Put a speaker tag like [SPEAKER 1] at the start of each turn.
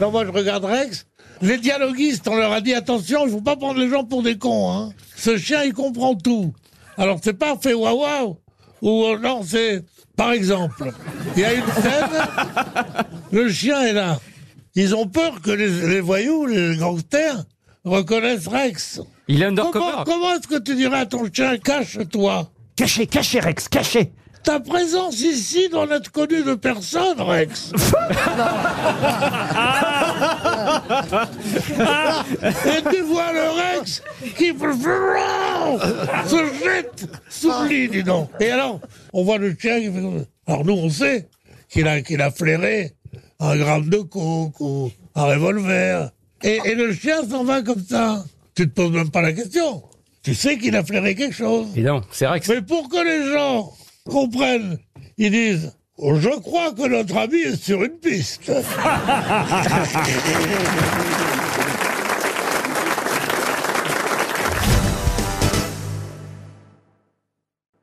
[SPEAKER 1] Non, moi je regarde Rex. Les dialoguistes, on leur a dit attention, il faut pas prendre les gens pour des cons. Hein. Ce chien, il comprend tout. Alors c'est pas fait waouh waouh ou euh, non, c'est par exemple, il y a une scène, le chien est là. Ils ont peur que les, les voyous, les gangsters, reconnaissent Rex.
[SPEAKER 2] Il est
[SPEAKER 1] Comment,
[SPEAKER 2] undercover.
[SPEAKER 1] comment est-ce que tu dirais à ton chien cache-toi?
[SPEAKER 3] Cachez, cachez, Rex, cachez.
[SPEAKER 1] Ta présence ici doit n'être connue de personne, Rex. Et tu vois le Rex qui se jette sous le lit, dis donc. Et alors, on voit le chien qui fait comme ça. Alors nous, on sait qu'il a, qu'il a flairé un gramme de coke ou un revolver. Et, et le chien s'en va comme ça. Tu te poses même pas la question. Tu sais qu'il a flairé quelque chose.
[SPEAKER 2] Évidemment, c'est Rex.
[SPEAKER 1] Mais pour que les gens comprennent, ils disent Je crois que notre ami est sur une piste.